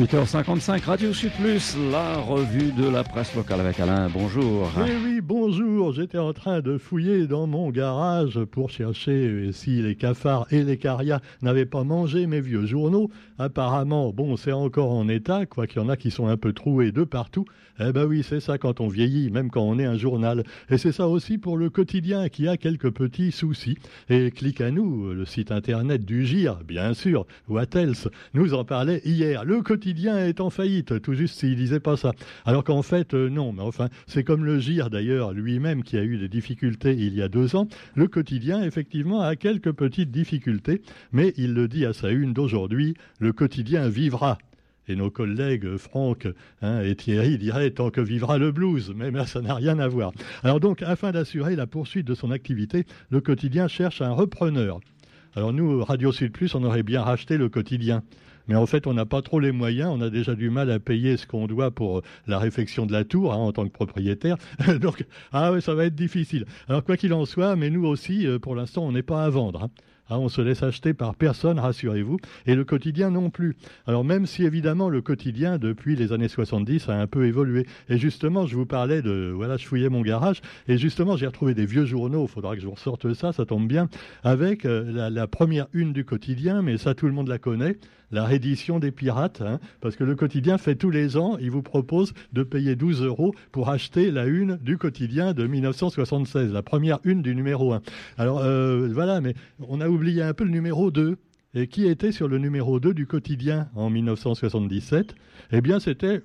8h55, Radio Sud Plus, la revue de la presse locale avec Alain. Bonjour. Oui, oui, bonjour. J'étais en train de fouiller dans mon garage pour chercher si les cafards et les carias n'avaient pas mangé mes vieux journaux. Apparemment, bon, c'est encore en état, quoi qu'il y en a qui sont un peu troués de partout. Eh ben oui, c'est ça quand on vieillit, même quand on est un journal. Et c'est ça aussi pour le quotidien qui a quelques petits soucis. Et clique à nous, le site internet du GIR, bien sûr, What else nous en parlait hier. Le quotidien est en faillite, tout juste s'il disait pas ça. Alors qu'en fait, euh, non, mais enfin, c'est comme le GIR d'ailleurs lui-même qui a eu des difficultés il y a deux ans. Le quotidien, effectivement, a quelques petites difficultés, mais il le dit à sa une d'aujourd'hui, le quotidien vivra. Et nos collègues Franck hein, et Thierry diraient tant que vivra le blues, mais, ça n'a rien à voir. Alors donc, afin d'assurer la poursuite de son activité, le quotidien cherche un repreneur. Alors nous, Radio Sud Plus, on aurait bien racheté le quotidien. Mais en fait, on n'a pas trop les moyens. On a déjà du mal à payer ce qu'on doit pour la réfection de la tour hein, en tant que propriétaire. Donc, ah ouais, ça va être difficile. Alors, quoi qu'il en soit, mais nous aussi, euh, pour l'instant, on n'est pas à vendre. Hein. Ah, on se laisse acheter par personne, rassurez-vous, et le quotidien non plus. Alors même si évidemment le quotidien depuis les années 70 a un peu évolué. Et justement, je vous parlais de voilà, je fouillais mon garage et justement j'ai retrouvé des vieux journaux. Il faudra que je vous ressorte ça, ça tombe bien, avec euh, la première une du quotidien, mais ça tout le monde la connaît la reddition des pirates, hein, parce que le quotidien fait tous les ans, il vous propose de payer 12 euros pour acheter la une du quotidien de 1976, la première une du numéro 1. Alors euh, voilà, mais on a oublié un peu le numéro 2. Et qui était sur le numéro 2 du quotidien en 1977 Eh bien, c'était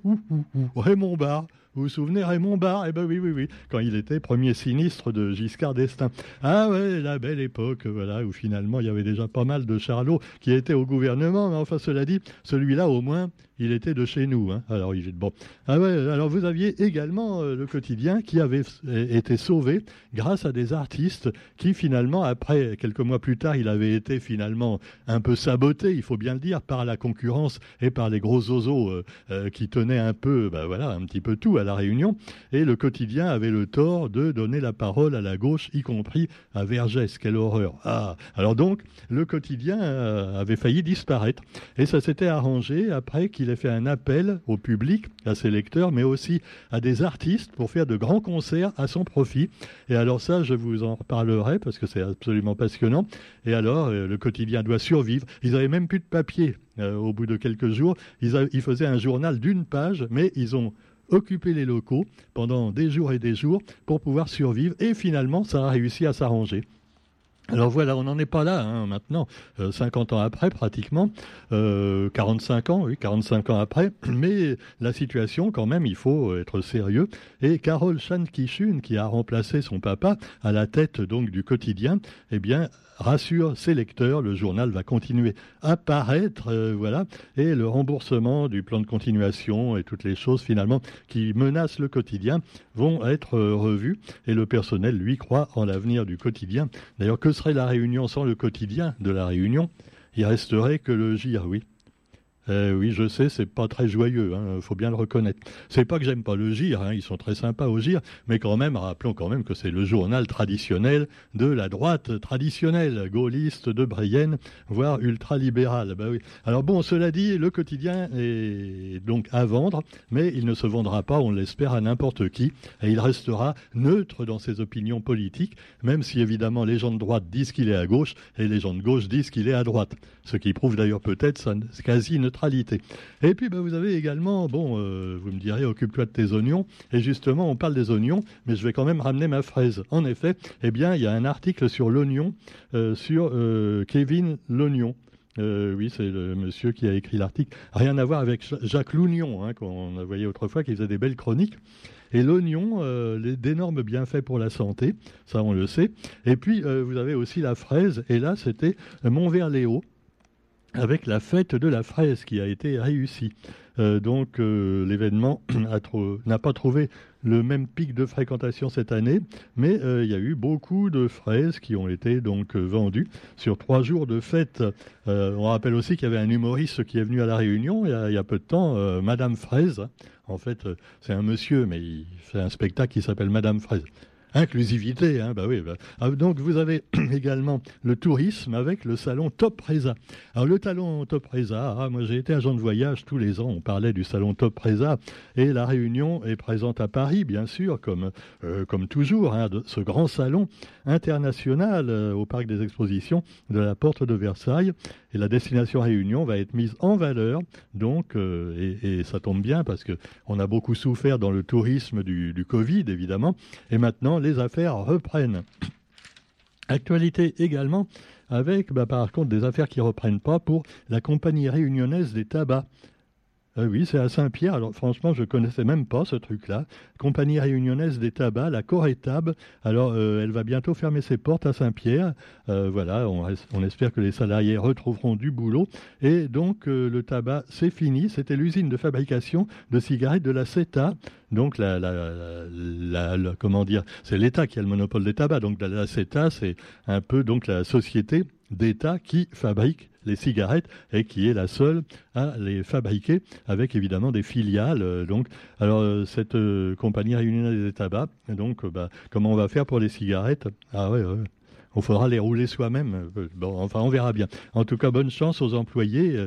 Raymond Barre. Vous vous souvenez Raymond Barre? Eh ben oui, oui, oui, quand il était premier sinistre de Giscard d'Estaing. Ah ouais, la belle époque, voilà, où finalement il y avait déjà pas mal de charlots qui étaient au gouvernement, mais enfin cela dit, celui-là au moins, il était de chez nous. Hein. Alors il bon. Ah alors vous aviez également euh, le quotidien qui avait été sauvé grâce à des artistes qui finalement, après quelques mois plus tard, il avait été finalement un peu saboté, il faut bien le dire, par la concurrence et par les gros oiseaux euh, euh, qui tenaient un peu, bah voilà, un petit peu tout la Réunion, et le quotidien avait le tort de donner la parole à la gauche, y compris à Vergès. Quelle horreur Ah Alors donc, le quotidien euh, avait failli disparaître, et ça s'était arrangé après qu'il ait fait un appel au public, à ses lecteurs, mais aussi à des artistes pour faire de grands concerts à son profit. Et alors ça, je vous en reparlerai parce que c'est absolument passionnant. Et alors, euh, le quotidien doit survivre. Ils n'avaient même plus de papier. Euh, au bout de quelques jours, ils, faisaient un journal d'une page, mais ils ont occuper les locaux pendant des jours et des jours pour pouvoir survivre. Et finalement, ça a réussi à s'arranger. Alors voilà, on n'en est pas là hein, maintenant, 50 euh, ans après pratiquement, euh, 45 ans, oui, 45 ans après, mais la situation quand même, il faut être sérieux. Et Carole Chan-Kishun, qui a remplacé son papa à la tête donc du quotidien, eh bien, rassure ses lecteurs, le journal va continuer à paraître, euh, voilà, et le remboursement du plan de continuation et toutes les choses finalement qui menacent le quotidien vont être euh, revues, et le personnel, lui, croit en l'avenir du quotidien. D'ailleurs, que serait la Réunion sans le quotidien de la Réunion? Il resterait que le GIR, oui. Eh oui, je sais, c'est pas très joyeux, il hein, faut bien le reconnaître. C'est pas que j'aime pas le GIR, hein, ils sont très sympas au GIR, mais quand même, rappelons quand même que c'est le journal traditionnel de la droite traditionnelle, gaulliste de Brienne, voire ultralibérale. Bah oui. Alors bon, cela dit, le quotidien est donc à vendre, mais il ne se vendra pas, on l'espère, à n'importe qui, et il restera neutre dans ses opinions politiques, même si évidemment les gens de droite disent qu'il est à gauche, et les gens de gauche disent qu'il est à droite. Ce qui prouve d'ailleurs peut-être sa quasi et puis, bah, vous avez également, bon, euh, vous me direz, occupe-toi de tes oignons. Et justement, on parle des oignons, mais je vais quand même ramener ma fraise. En effet, eh bien, il y a un article sur l'oignon, euh, sur euh, Kevin l'oignon. oui, c'est le monsieur qui a écrit l'article. Rien à voir avec Jacques Lougnon, hein, qu'on a voyé autrefois, qui faisait des belles chroniques. Et l'oignon, d'énormes bienfaits pour la santé, ça on le sait. Et puis, vous avez aussi la fraise, et là, c'était Montverléo avec la fête de la fraise qui a été réussie. Euh, donc euh, l'événement n'a pas trouvé le même pic de fréquentation cette année, mais euh, il y a eu beaucoup de fraises qui ont été donc vendues sur trois jours de fête. on rappelle aussi qu'il y avait un humoriste qui est venu à la Réunion il y a, il y a peu de temps, Madame Fraise. En fait, c'est un monsieur, mais il fait un spectacle qui s'appelle Madame Fraise. Inclusivité, hein, bah oui. Bah. Ah, donc vous avez également le tourisme avec le salon Top Reza. Alors le salon Top Reza, ah, moi j'ai été agent de voyage tous les ans, on parlait du salon Top Reza et la Réunion est présente à Paris, bien sûr, comme, euh, comme toujours, hein, ce grand salon international euh, au parc des expositions de la Porte de Versailles. Et la destination Réunion va être mise en valeur, donc, euh, et, ça tombe bien parce qu'on a beaucoup souffert dans le tourisme du, du Covid, évidemment, et maintenant les affaires reprennent. Actualité également avec, bah, par contre, des affaires qui ne reprennent pas pour la compagnie réunionnaise des tabacs. Euh, oui, c'est à Saint-Pierre. Alors franchement, je connaissais même pas ce truc-là. Compagnie réunionnaise des tabacs, la Corétab. Alors euh, elle va bientôt fermer ses portes à Saint-Pierre. Euh, voilà, on, espère que les salariés retrouveront du boulot. Et donc le tabac, c'est fini. C'était l'usine de fabrication de cigarettes de la CETA. Donc la, comment dire, c'est l'État qui a le monopole des tabacs. Donc la CETA, c'est un peu donc la société d'État qui fabrique les cigarettes et qui est la seule à les fabriquer avec évidemment des filiales. Euh, donc, alors euh, cette euh, compagnie réunionnaise des tabacs, donc bah, comment on va faire pour les cigarettes? Ah ouais. Il faudra les rouler soi-même. Bon, enfin, on verra bien. En tout cas, bonne chance aux employés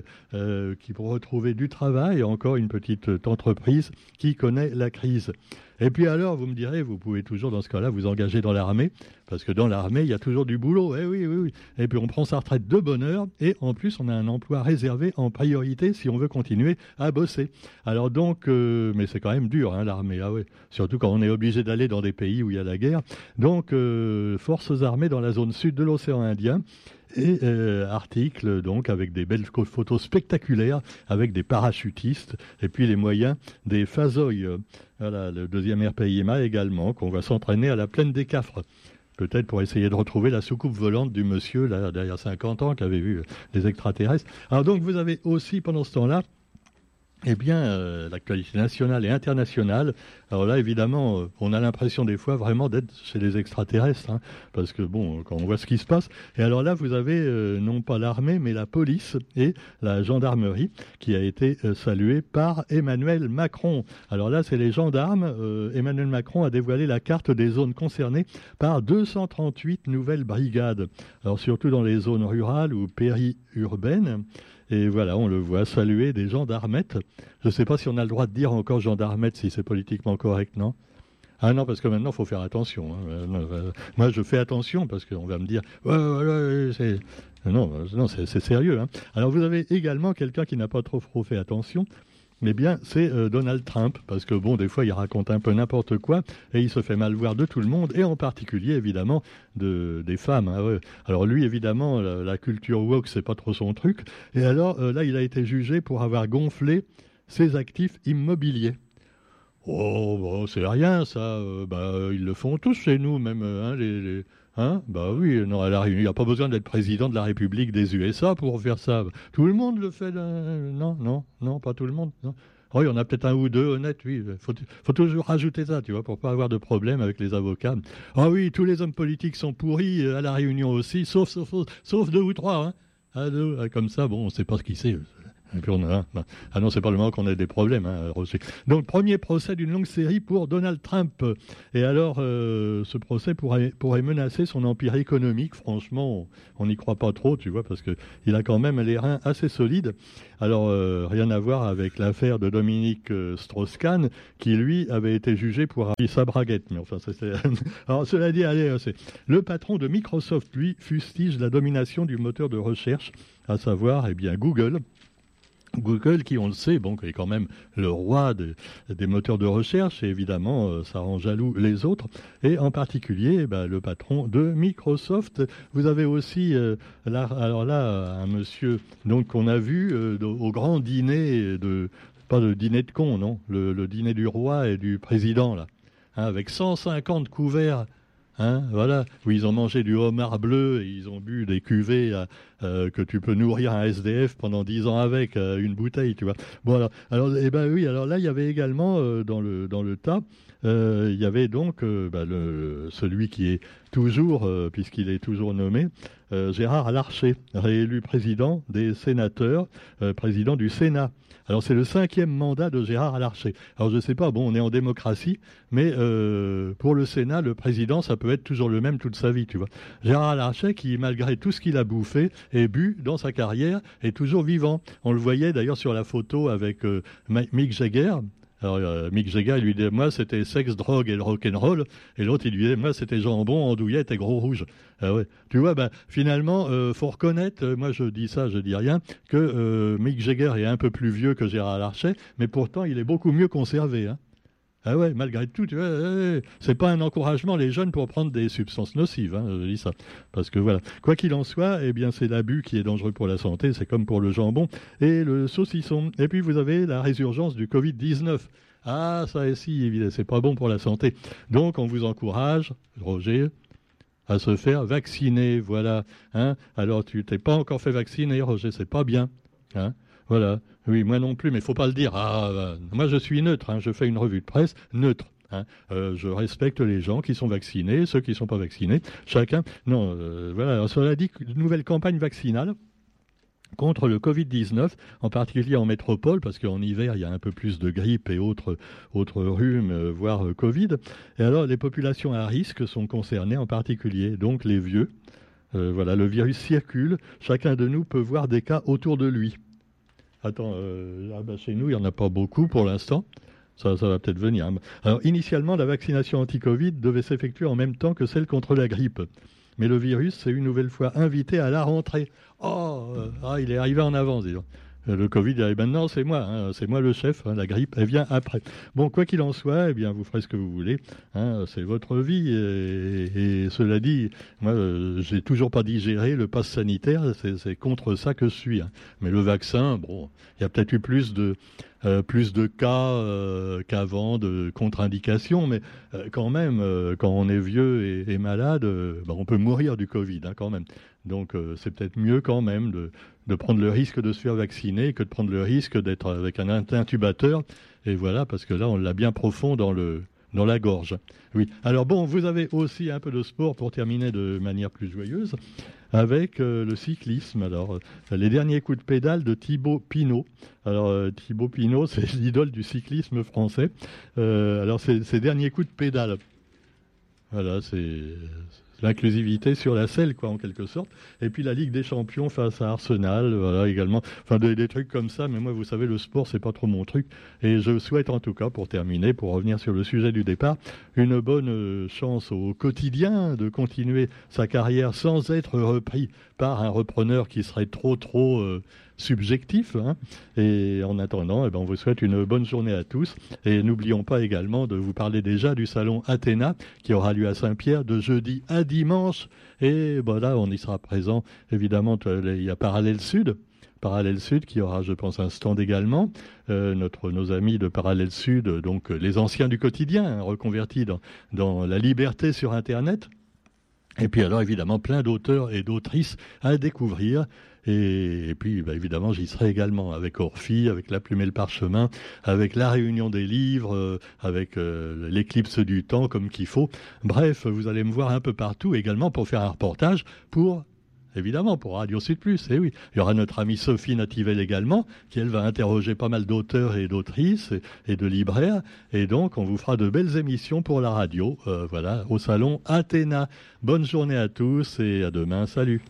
qui pourront retrouver du travail. Encore une petite entreprise qui connaît la crise. Et puis alors, vous me direz, vous pouvez toujours dans ce cas-là vous engager dans l'armée, parce que dans l'armée, il y a toujours du boulot. Eh oui, oui, oui. Et puis on prend sa retraite de bonne heure, et en plus, on a un emploi réservé en priorité si on veut continuer à bosser. Alors donc, euh, mais c'est quand même dur, hein, l'armée. Ah oui. Surtout quand on est obligé d'aller dans des pays où il y a la guerre. Donc, euh, forces armées dans la zone sud de l'océan Indien et euh, article donc avec des belles photos spectaculaires avec des parachutistes et puis les moyens des Fazoy. Le deuxième RPIMA également, qu'on va s'entraîner à la plaine des Cafres. Peut-être pour essayer de retrouver la soucoupe volante du monsieur, là, derrière 50 ans, qui avait vu des extraterrestres. Alors donc, vous avez aussi, pendant ce temps-là, eh bien, euh, l'actualité nationale et internationale. Alors là, évidemment, euh, on a l'impression des fois vraiment d'être chez les extraterrestres, hein, parce que bon, quand on voit ce qui se passe. Et alors là, vous avez euh, non pas l'armée, mais la police et la gendarmerie qui a été saluée par Emmanuel Macron. Alors là, c'est les gendarmes. Emmanuel Macron a dévoilé la carte des zones concernées par 238 nouvelles brigades. Alors surtout dans les zones rurales ou périurbaines. Et voilà, on le voit saluer des gendarmettes. Je ne sais pas si on a le droit de dire encore gendarmettes, si c'est politiquement correct, non? Ah non, parce que maintenant, il faut faire attention. Hein. Euh, euh, moi, je fais attention parce qu'on va me dire. Non, non c'est sérieux. Hein. Alors, vous avez également quelqu'un qui n'a pas trop, trop fait attention, eh bien, c'est euh, Donald Trump, parce que bon, des fois, il raconte un peu n'importe quoi, et il se fait mal voir de tout le monde, et en particulier, évidemment, de, des femmes. Hein, alors lui, évidemment, la, culture woke, c'est pas trop son truc, et alors euh, là, il a été jugé pour avoir gonflé ses actifs immobiliers. Oh, c'est rien, ça. Euh, bah, ils le font tous chez nous, même hein, les Hein? Bah oui, non, il n'y a pas besoin d'être président de la République des USA pour faire ça. Tout le monde le fait. Non, non, non, pas tout le monde. Il y en a peut-être un ou deux honnêtes, oui. Il faut, toujours rajouter ça, tu vois, pour pas avoir de problème avec les avocats. Ah oui, tous les hommes politiques sont pourris, euh, à la Réunion aussi, sauf, sauf, sauf deux ou trois. Hein. Ah, ah, comme ça, bon, on ne sait pas ce qui c'est. Et puis on a, ah non, c'est pas le moment qu'on ait des problèmes. Hein, Donc premier procès d'une longue série pour Donald Trump. Et alors, euh, ce procès pourrait, menacer son empire économique. Franchement, on n'y croit pas trop, tu vois, parce que il a quand même les reins assez solides. Alors euh, rien à voir avec l'affaire de Dominique euh, Strauss-Kahn, qui lui avait été jugé pour sa braguette. Mais enfin, c'est. alors cela dit, allez, c'est le patron de Microsoft, lui, fustige la domination du moteur de recherche, à savoir, eh bien, Google Google, qui on le sait, est quand même le roi des moteurs de recherche, et évidemment, euh, ça rend jaloux les autres, et en particulier bah, le patron de Microsoft. Vous avez aussi, euh, là, alors là, un monsieur donc qu'on a vu euh, au grand dîner de, pas le dîner de con, non, le, dîner du roi et du président hein, avec 150 couverts Hein, voilà, où ils ont mangé du homard bleu et ils ont bu des cuvées euh, euh, que tu peux nourrir un SDF pendant dix ans avec euh, une bouteille, tu vois. Voilà. Alors, eh ben oui. Alors là, il y avait également dans le dans le tas il y avait donc bah, celui qui est toujours, puisqu'il est toujours nommé, Gérard Larcher, réélu président des sénateurs, président du Sénat. Alors c'est le cinquième mandat de Gérard Larcher. Alors je ne sais pas, bon, on est en démocratie, mais euh, pour le Sénat, le président, ça peut être toujours le même toute sa vie, tu vois. Gérard Larcher, qui malgré tout ce qu'il a bouffé et bu dans sa carrière, est toujours vivant. On le voyait d'ailleurs sur la photo avec euh, Mick Jagger, alors, euh, Mick Jagger, lui disait, moi, c'était sexe, drogue et le rock'n'roll. Et l'autre, il lui disait, moi, c'était jambon, andouillette et gros rouge. Ah. Tu vois, ben, finalement, euh, faut reconnaître, euh, moi, je dis ça, je dis rien, que Mick Jagger est un peu plus vieux que Gérard Larcher, mais pourtant, il est beaucoup mieux conservé. Hein. Ah ouais, malgré tout, tu vois, c'est pas un encouragement les jeunes pour prendre des substances nocives, hein, je dis ça. Parce que voilà, quoi qu'il en soit, eh bien c'est l'abus qui est dangereux pour la santé, c'est comme pour le jambon et le saucisson. Et puis vous avez la résurgence du Covid-19. Ah, ça aussi, évidemment, c'est pas bon pour la santé. Donc on vous encourage, Roger, à se faire vacciner, voilà. Hein Alors tu t'es pas encore fait vacciner, Roger, c'est pas bien. Hein voilà. Oui, moi non plus, mais il faut pas le dire. Ah, euh, moi, je suis neutre. Hein, je fais une revue de presse neutre. Hein. Euh, je respecte les gens qui sont vaccinés, ceux qui ne sont pas vaccinés. Chacun. Non, euh, voilà. Cela dit, nouvelle campagne vaccinale contre le Covid-19, en particulier en métropole, parce qu'en hiver, il y a un peu plus de grippe et autres, autres rhumes, voire Covid. Et alors, les populations à risque sont concernées en particulier, donc les vieux. voilà, le virus circule. Chacun de nous peut voir des cas autour de lui. Attends, euh, ah bah, chez nous, il n'y en a pas beaucoup pour l'instant. Ça, ça, va peut-être venir. Alors, initialement, la vaccination anti-Covid devait s'effectuer en même temps que celle contre la grippe. Mais le virus s'est une nouvelle fois invité à la rentrée. Oh, euh, ah, il est arrivé en avance, disons. Euh, le Covid arrive maintenant, c'est moi, hein, c'est moi le chef, hein, la grippe, elle vient après. Bon, quoi qu'il en soit, eh bien, vous ferez ce que vous voulez, hein, c'est votre vie. Et, cela dit, moi, euh, j'ai toujours pas digéré le pass sanitaire, c'est contre ça que je suis. Mais le vaccin, bon, il y a peut-être eu plus de, euh, plus de cas euh, qu'avant de contre-indications, mais euh, quand même, quand on est vieux et, malade, bah, on peut mourir du Covid hein, quand même. Donc c'est peut-être mieux quand même de, de, prendre le risque de se faire vacciner que de prendre le risque d'être avec un intubateur. Et voilà, parce que là, on l'a bien profond dans le, dans la gorge. Oui. Alors bon, vous avez aussi un peu de sport pour terminer de manière plus joyeuse avec euh, le cyclisme. Alors, euh, les derniers coups de pédale de Thibaut Pinot. Alors, euh, Thibaut Pinot, c'est l'idole du cyclisme français. alors, ces derniers coups de pédale. Voilà, c'est l'inclusivité sur la selle, quoi, en quelque sorte. Et puis la Ligue des Champions face à Arsenal, voilà, également. Enfin, des, trucs comme ça. Mais moi, vous savez, le sport, c'est pas trop mon truc. Et je souhaite, en tout cas, pour terminer, pour revenir sur le sujet du départ, une bonne euh, chance au quotidien de continuer sa carrière sans être repris par un repreneur qui serait trop, trop euh, subjectif. Hein. Et en attendant, eh ben, on vous souhaite une bonne journée à tous. Et n'oublions pas également de vous parler déjà du salon Athéna qui aura lieu à Saint-Pierre de jeudi à dimanche. Et ben là, on y sera présent. Évidemment, il y a Parallèle Sud. Parallèle Sud qui aura, je pense, un stand également. Euh, notre, nos amis de Parallèle Sud, donc les anciens du quotidien, hein, reconvertis dans, dans la liberté sur Internet. Et puis alors évidemment plein d'auteurs et d'autrices à découvrir. Et, puis, bah, évidemment, j'y serai également avec Orphy, avec La Plume et le Parchemin, avec la réunion des livres, euh, avec euh, l'éclipse du temps, comme qu'il faut. Bref, vous allez me voir un peu partout également pour faire un reportage pour évidemment, pour Radio Sud Plus. Eh oui, il y aura notre amie Sophie Nativel également, qui elle va interroger pas mal d'auteurs et d'autrices et, de libraires. Et donc, on vous fera de belles émissions pour la radio, euh, voilà, au salon Athéna. Bonne journée à tous et à demain. Salut.